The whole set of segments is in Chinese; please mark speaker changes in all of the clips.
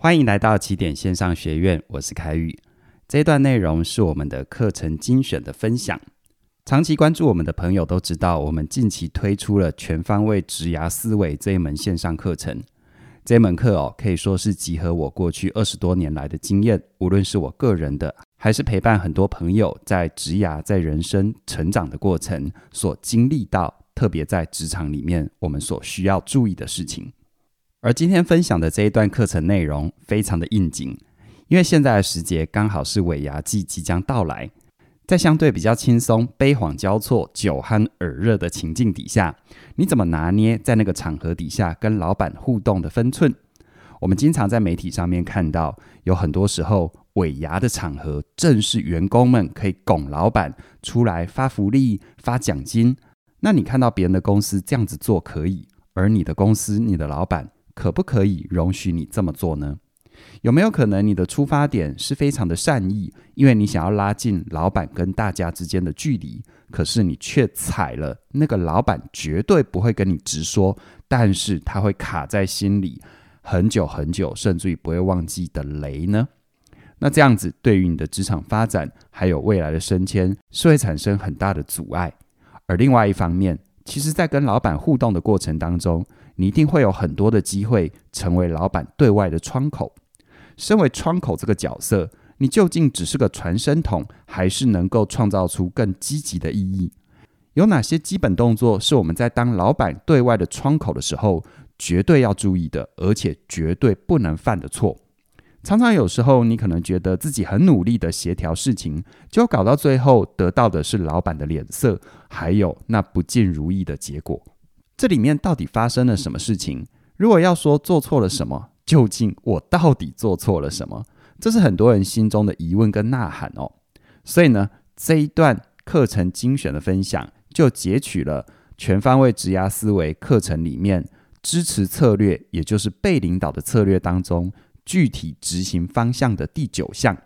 Speaker 1: 欢迎来到起点线上学院，我是凯宇。这段内容是我们的课程精选的分享。长期关注我们的朋友都知道，我们近期推出了全方位职涯思维这一门线上课程。这门课哦，可以说是集合我过去二十多年来的经验，无论是我个人的，还是陪伴很多朋友在职涯、在人生成长的过程所经历到，特别在职场里面我们所需要注意的事情。而今天分享的这一段课程内容非常的应景，因为现在的时节刚好是尾牙季即将到来，在相对比较轻松、悲欢交错、酒酣耳热的情境底下，你怎么拿捏在那个场合底下跟老板互动的分寸？我们经常在媒体上面看到，有很多时候尾牙的场合正是员工们可以拱老板出来发福利、发奖金。那你看到别人的公司这样子做可以，而你的公司、你的老板。可不可以容许你这么做呢？有没有可能你的出发点是非常的善意，因为你想要拉近老板跟大家之间的距离，可是你却踩了那个老板绝对不会跟你直说，但是他会卡在心里很久很久，甚至于不会忘记的雷呢？那这样子对于你的职场发展还有未来的升迁是会产生很大的阻碍。而另外一方面，其实在跟老板互动的过程当中，你一定会有很多的机会成为老板对外的窗口。身为窗口这个角色，你究竟只是个传声筒，还是能够创造出更积极的意义？有哪些基本动作是我们在当老板对外的窗口的时候绝对要注意的，而且绝对不能犯的错？常常有时候，你可能觉得自己很努力的协调事情，就搞到最后得到的是老板的脸色，还有那不尽如意的结果。这里面到底发生了什么事情？如果要说做错了什么，究竟我到底做错了什么？这是很多人心中的疑问跟呐喊哦。所以呢，这一段课程精选的分享，就截取了全方位职涯思维课程里面支持策略，也就是被领导的策略当中具体执行方向的第九项。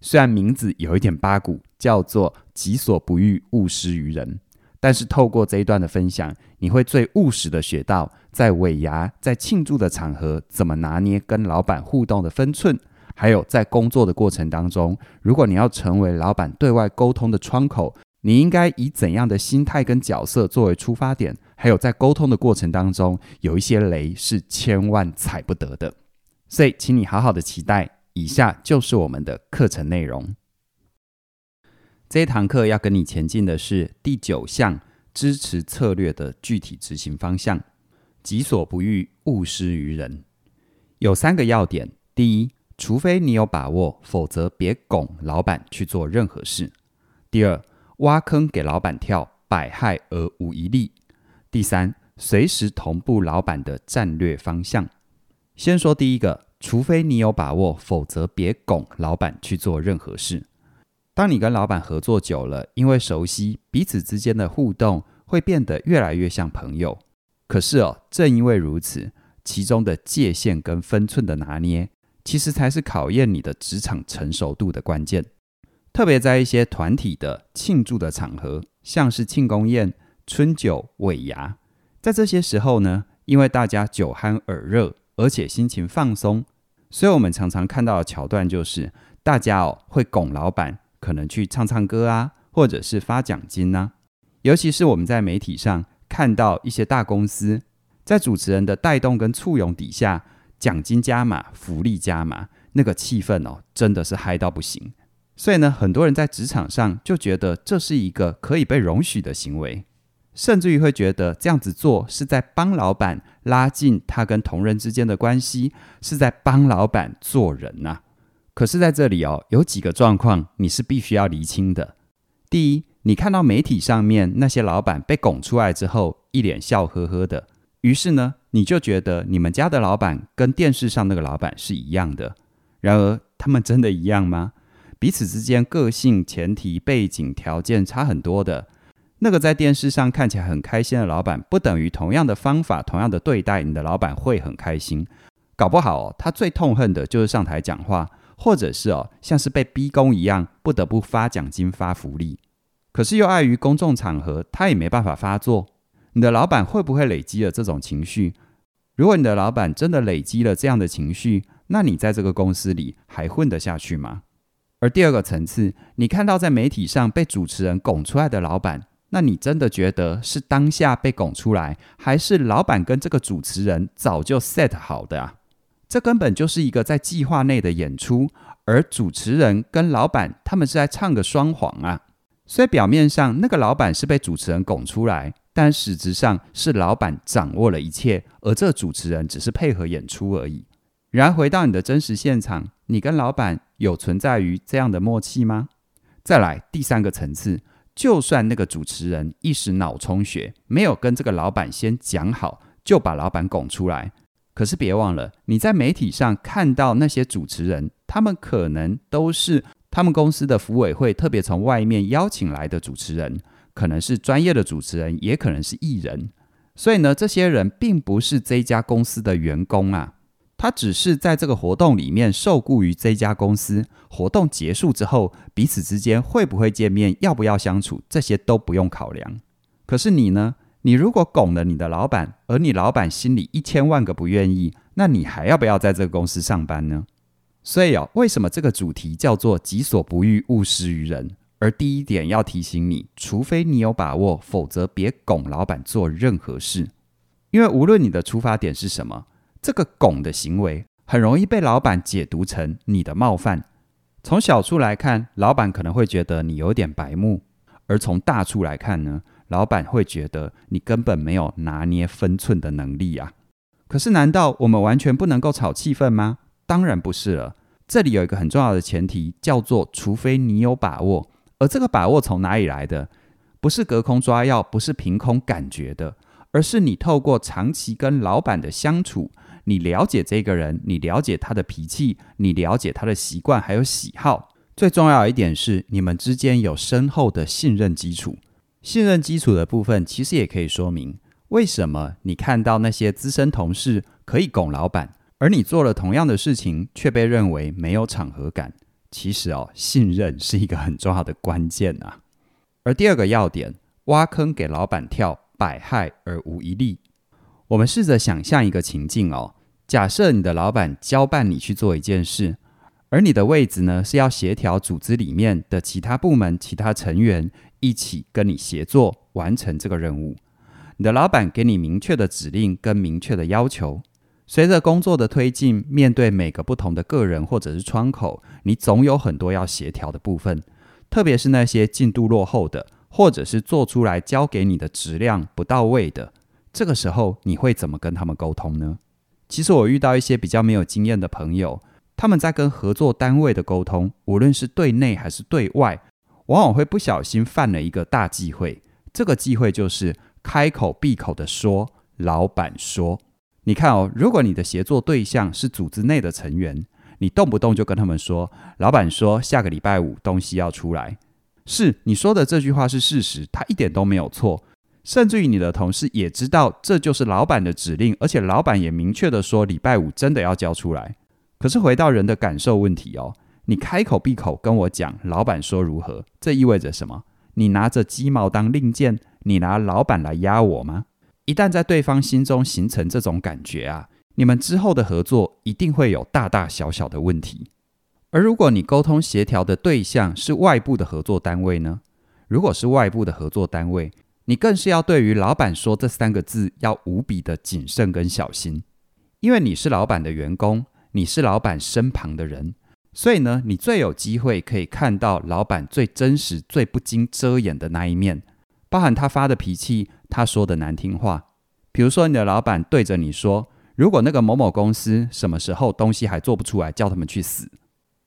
Speaker 1: 虽然名字有一点八股，叫做“己所不欲，勿施于人”。但是透过这一段的分享，你会最务实的学到，在尾牙、在庆祝的场合，怎么拿捏跟老板互动的分寸；还有在工作的过程当中，如果你要成为老板对外沟通的窗口，你应该以怎样的心态跟角色作为出发点；还有在沟通的过程当中，有一些雷是千万踩不得的。所以，请你好好的期待，以下就是我们的课程内容。这一堂课要跟你前进的是第九项支持策略的具体执行方向：己所不欲，勿施于人。有三个要点：第一，除非你有把握，否则别拱老板去做任何事；第二，挖坑给老板跳，百害而无一利；第三，随时同步老板的战略方向。先说第一个，除非你有把握，否则别拱老板去做任何事。当你跟老板合作久了，因为熟悉彼此之间的互动，会变得越来越像朋友。可是哦，正因为如此，其中的界限跟分寸的拿捏，其实才是考验你的职场成熟度的关键。特别在一些团体的庆祝的场合，像是庆功宴、春酒、尾牙，在这些时候呢，因为大家酒酣耳热，而且心情放松，所以我们常常看到的桥段就是，大家哦会拱老板。可能去唱唱歌啊，或者是发奖金呢、啊。尤其是我们在媒体上看到一些大公司，在主持人的带动跟簇拥底下，奖金加码，福利加码，那个气氛哦，真的是嗨到不行。所以呢，很多人在职场上就觉得这是一个可以被容许的行为，甚至于会觉得这样子做是在帮老板拉近他跟同仁之间的关系，是在帮老板做人呐、啊。可是，在这里哦，有几个状况你是必须要厘清的。第一，你看到媒体上面那些老板被拱出来之后，一脸笑呵呵的，于是呢，你就觉得你们家的老板跟电视上那个老板是一样的。然而，他们真的一样吗？彼此之间个性、前提、背景、条件差很多的。那个在电视上看起来很开心的老板，不等于同样的方法、同样的对待，你的老板会很开心。搞不好，他最痛恨的就是上台讲话。或者是哦，像是被逼宫一样，不得不发奖金、发福利，可是又碍于公众场合，他也没办法发作。你的老板会不会累积了这种情绪？如果你的老板真的累积了这样的情绪，那你在这个公司里还混得下去吗？而第二个层次，你看到在媒体上被主持人拱出来的老板，那你真的觉得是当下被拱出来，还是老板跟这个主持人早就 set 好的啊？这根本就是一个在计划内的演出，而主持人跟老板他们是在唱个双簧啊。所以表面上那个老板是被主持人拱出来，但实质上是老板掌握了一切，而这主持人只是配合演出而已。然而回到你的真实现场，你跟老板有存在于这样的默契吗？再来第三个层次，就算那个主持人一时脑充血，没有跟这个老板先讲好，就把老板拱出来。可是别忘了，你在媒体上看到那些主持人，他们可能都是他们公司的福委会特别从外面邀请来的主持人，可能是专业的主持人，也可能是艺人。所以呢，这些人并不是这家公司的员工啊。他只是在这个活动里面受雇于这家公司，活动结束之后，彼此之间会不会见面，要不要相处，这些都不用考量。可是你呢？你如果拱了你的老板，而你老板心里一千万个不愿意，那你还要不要在这个公司上班呢？所以哦，为什么这个主题叫做“己所不欲，勿施于人”？而第一点要提醒你，除非你有把握，否则别拱老板做任何事，因为无论你的出发点是什么。这个拱的行为很容易被老板解读成你的冒犯。从小处来看，老板可能会觉得你有点白目；而从大处来看呢，老板会觉得你根本没有拿捏分寸的能力啊。可是，难道我们完全不能够炒气氛吗？当然不是了。这里有一个很重要的前提，叫做除非你有把握。而这个把握从哪里来的？不是隔空抓药，不是凭空感觉的，而是你透过长期跟老板的相处。你了解这个人，你了解他的脾气，你了解他的习惯还有喜好。最重要一点是，你们之间有深厚的信任基础。信任基础的部分，其实也可以说明为什么你看到那些资深同事可以拱老板，而你做了同样的事情却被认为没有场合感。其实哦，信任是一个很重要的关键啊。而第二个要点，挖坑给老板跳，百害而无一利。我们试着想象一个情境哦。假设你的老板交办你去做一件事，而你的位置呢，是要协调组织里面的其他部门、其他成员一起跟你协作完成这个任务。你的老板给你明确的指令跟明确的要求，随着工作的推进，面对每个不同的个人或者是窗口，你总有很多要协调的部分，特别是那些进度落后的，或者是做出来交给你的质量不到位的，这个时候你会怎么跟他们沟通呢？其实我遇到一些比较没有经验的朋友，他们在跟合作单位的沟通，无论是对内还是对外，往往会不小心犯了一个大忌讳。这个忌讳就是开口闭口的说“老板说”。你看哦，如果你的协作对象是组织内的成员，你动不动就跟他们说“老板说下个礼拜五东西要出来”，是你说的这句话是事实，他一点都没有错。甚至于你的同事也知道这就是老板的指令，而且老板也明确的说礼拜五真的要交出来。可是回到人的感受问题哦，你开口闭口跟我讲老板说如何，这意味着什么？你拿着鸡毛当令箭，你拿老板来压我吗？一旦在对方心中形成这种感觉啊，你们之后的合作一定会有大大小小的问题。而如果你沟通协调的对象是外部的合作单位呢？如果是外部的合作单位，你更是要对于“老板说”这三个字要无比的谨慎跟小心，因为你是老板的员工，你是老板身旁的人，所以呢，你最有机会可以看到老板最真实、最不经遮掩的那一面，包含他发的脾气，他说的难听话。比如说，你的老板对着你说：“如果那个某某公司什么时候东西还做不出来，叫他们去死。”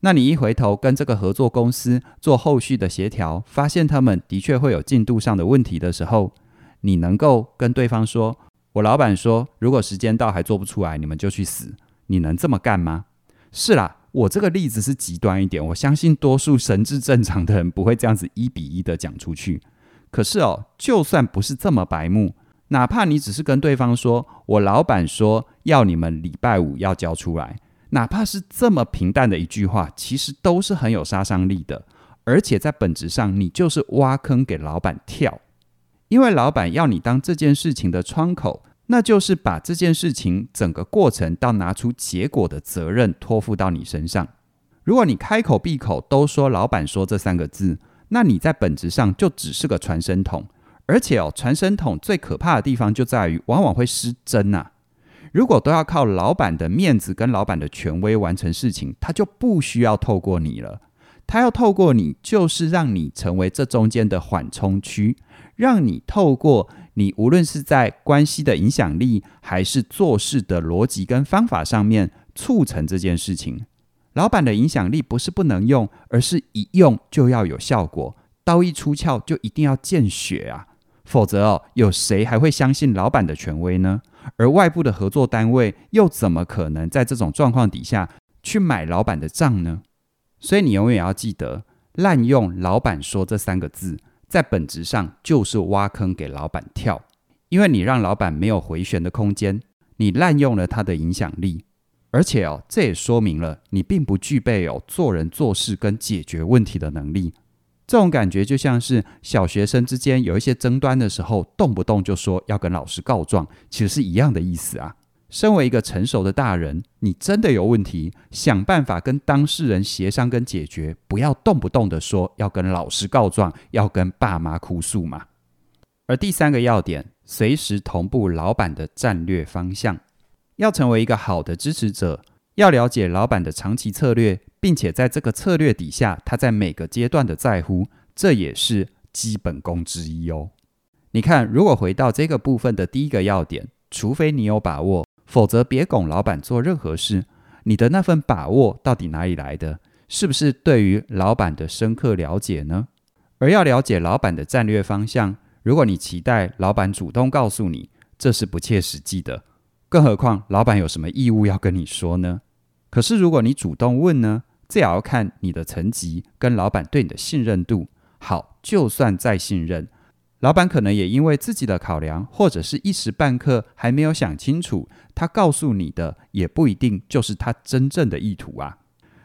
Speaker 1: 那你一回头跟这个合作公司做后续的协调，发现他们的确会有进度上的问题的时候，你能够跟对方说：“我老板说，如果时间到还做不出来，你们就去死。”你能这么干吗？是啦，我这个例子是极端一点，我相信多数神智正常的人不会这样子一比一的讲出去。可是哦，就算不是这么白目，哪怕你只是跟对方说：“我老板说要你们礼拜五要交出来。”哪怕是这么平淡的一句话，其实都是很有杀伤力的。而且在本质上，你就是挖坑给老板跳，因为老板要你当这件事情的窗口，那就是把这件事情整个过程到拿出结果的责任托付到你身上。如果你开口闭口都说“老板说”这三个字，那你在本质上就只是个传声筒。而且哦，传声筒最可怕的地方就在于往往会失真呐。如果都要靠老板的面子跟老板的权威完成事情，他就不需要透过你了。他要透过你，就是让你成为这中间的缓冲区，让你透过你无论是在关系的影响力，还是做事的逻辑跟方法上面，促成这件事情。老板的影响力不是不能用，而是一用就要有效果，刀一出鞘就一定要见血啊！否则哦，有谁还会相信老板的权威呢？而外部的合作单位又怎么可能在这种状况底下去买老板的账呢？所以你永远要记得，滥用“老板说”这三个字，在本质上就是挖坑给老板跳，因为你让老板没有回旋的空间，你滥用了他的影响力，而且哦，这也说明了你并不具备有做人做事跟解决问题的能力。这种感觉就像是小学生之间有一些争端的时候，动不动就说要跟老师告状，其实是一样的意思啊。身为一个成熟的大人，你真的有问题，想办法跟当事人协商跟解决，不要动不动的说要跟老师告状，要跟爸妈哭诉嘛。而第三个要点，随时同步老板的战略方向，要成为一个好的支持者，要了解老板的长期策略，并且在这个策略底下，他在每个阶段的在乎，这也是基本功之一哦。你看，如果回到这个部分的第一个要点，除非你有把握。否则，别拱老板做任何事。你的那份把握到底哪里来的？是不是对于老板的深刻了解呢？而要了解老板的战略方向，如果你期待老板主动告诉你，这是不切实际的。更何况，老板有什么义务要跟你说呢？可是，如果你主动问呢？这也要看你的层级跟老板对你的信任度。好，就算再信任。老板可能也因为自己的考量，或者是一时半刻还没有想清楚，他告诉你的也不一定就是他真正的意图啊。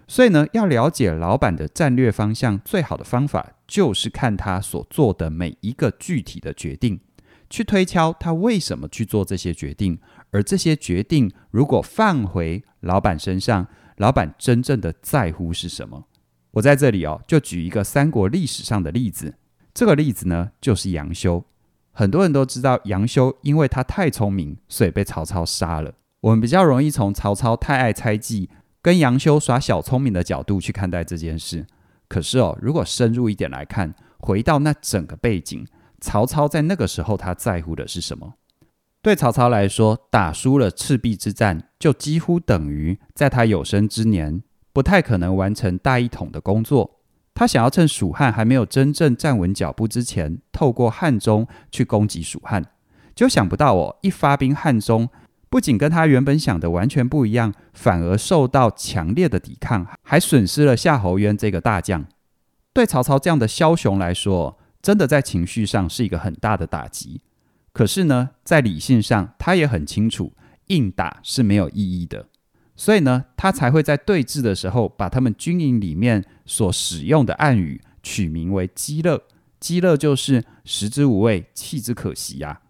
Speaker 1: 所以呢，要了解老板的战略方向，最好的方法就是看他所做的每一个具体的决定，去推敲他为什么去做这些决定，而这些决定如果放回老板身上，老板真正的在乎是什么？我在这里哦，就举一个三国历史上的例子。这个例子呢，就是杨修。很多人都知道杨修，因为他太聪明，所以被曹操杀了。我们比较容易从曹操太爱猜忌，跟杨修耍小聪明的角度去看待这件事。可是哦，如果深入一点来看，回到那整个背景，曹操在那个时候他在乎的是什么？对曹操来说，打输了赤壁之战，就几乎等于在他有生之年不太可能完成大一统的工作。他想要趁蜀汉还没有真正站稳脚步之前，透过汉中去攻击蜀汉，就想不到哦，一发兵汉中，不仅跟他原本想的完全不一样，反而受到强烈的抵抗，还损失了夏侯渊这个大将。对曹操这样的枭雄来说，真的在情绪上是一个很大的打击。可是呢，在理性上，他也很清楚，硬打是没有意义的。所以呢，他才会在对峙的时候，把他们军营里面所使用的暗语取名为“鸡肋”。鸡肋就是食之无味，弃之可惜呀、啊。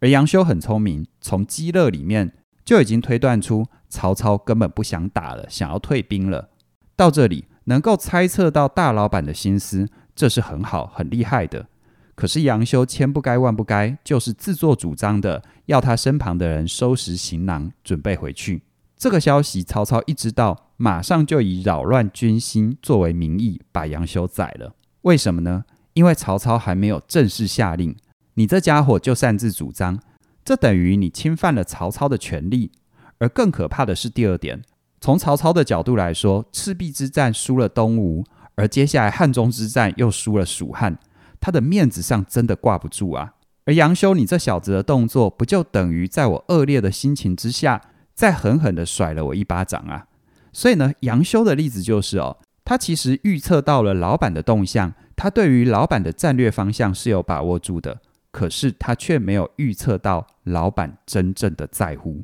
Speaker 1: 而杨修很聪明，从“鸡肋”里面就已经推断出曹操根本不想打了，想要退兵了。到这里，能够猜测到大老板的心思，这是很好、很厉害的。可是杨修千不该万不该，就是自作主张的要他身旁的人收拾行囊，准备回去。这个消息，曹操一知道，马上就以扰乱军心作为名义，把杨修宰了。为什么呢？因为曹操还没有正式下令，你这家伙就擅自主张，这等于你侵犯了曹操的权利。而更可怕的是第二点，从曹操的角度来说，赤壁之战输了东吴，而接下来汉中之战又输了蜀汉，他的面子上真的挂不住啊。而杨修，你这小子的动作，不就等于在我恶劣的心情之下，再狠狠地甩了我一巴掌啊！所以呢，杨修的例子就是哦，他其实预测到了老板的动向，他对于老板的战略方向是有把握住的，可是他却没有预测到老板真正的在乎。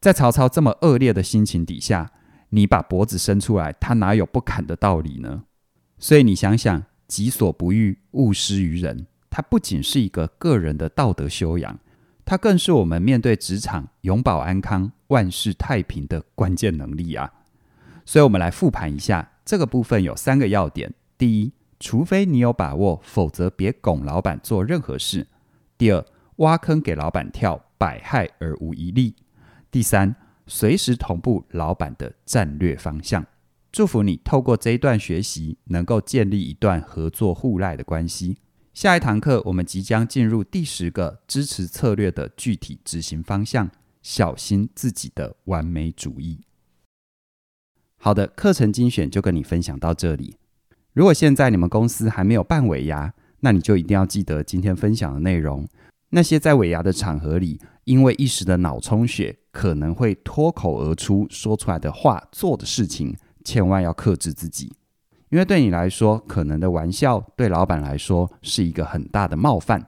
Speaker 1: 在曹操这么恶劣的心情底下，你把脖子伸出来，他哪有不砍的道理呢？所以你想想，己所不欲，勿施于人。他不仅是一个个人的道德修养。它更是我们面对职场永保安康、万事太平的关键能力啊！所以，我们来复盘一下这个部分有三个要点：第一，除非你有把握，否则别拱老板做任何事；第二，挖坑给老板跳，百害而无一利；第三，随时同步老板的战略方向。祝福你透过这一段学习，能够建立一段合作互赖的关系。下一堂课，我们即将进入第十个支持策略的具体执行方向。小心自己的完美主义。好的，课程精选就跟你分享到这里。如果现在你们公司还没有办尾牙，那你就一定要记得今天分享的内容。那些在尾牙的场合里，因为一时的脑充血，可能会脱口而出说出来的话、做的事情，千万要克制自己。因为对你来说，可能的玩笑对老板来说是一个很大的冒犯。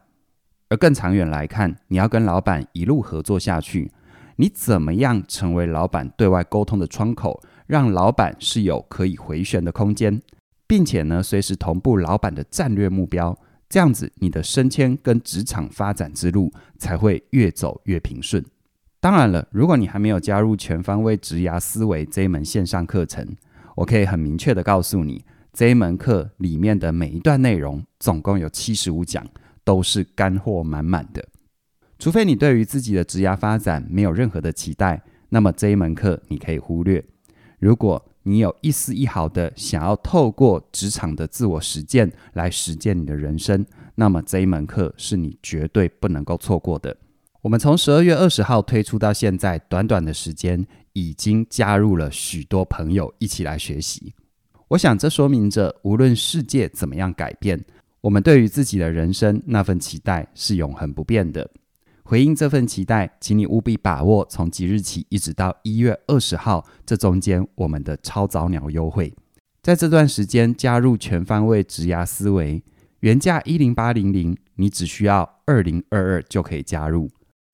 Speaker 1: 而更长远来看，你要跟老板一路合作下去，你怎么样成为老板对外沟通的窗口，让老板是有可以回旋的空间，并且呢，随时同步老板的战略目标，这样子你的升迁跟职场发展之路才会越走越平顺。当然了，如果你还没有加入全方位职涯思维这一门线上课程，我可以很明确的告诉你。这一门课里面的每一段内容，总共有七十五讲，都是干货满满的。除非你对于自己的职涯发展没有任何的期待，那么这一门课你可以忽略。如果你有一丝一毫的想要透过职场的自我实践来实践你的人生，那么这一门课是你绝对不能够错过的。我们从十二月二十号推出到现在，短短的时间，已经加入了许多朋友一起来学习。我想，这说明着，无论世界怎么样改变，我们对于自己的人生那份期待是永恒不变的。回应这份期待，请你务必把握从即日起一直到一月二十号这中间我们的超早鸟优惠。在这段时间加入全方位职涯思维，原价一零八零零，你只需要二零二二就可以加入。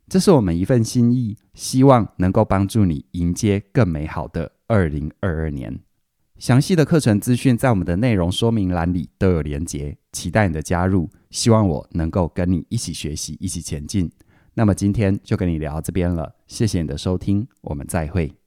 Speaker 1: 这是我们一份心意，希望能够帮助你迎接更美好的二零二二年。详细的课程资讯在我们的内容说明栏里都有连结，期待你的加入。希望我能够跟你一起学习，一起前进。那么今天就跟你聊到这边了，谢谢你的收听，我们再会。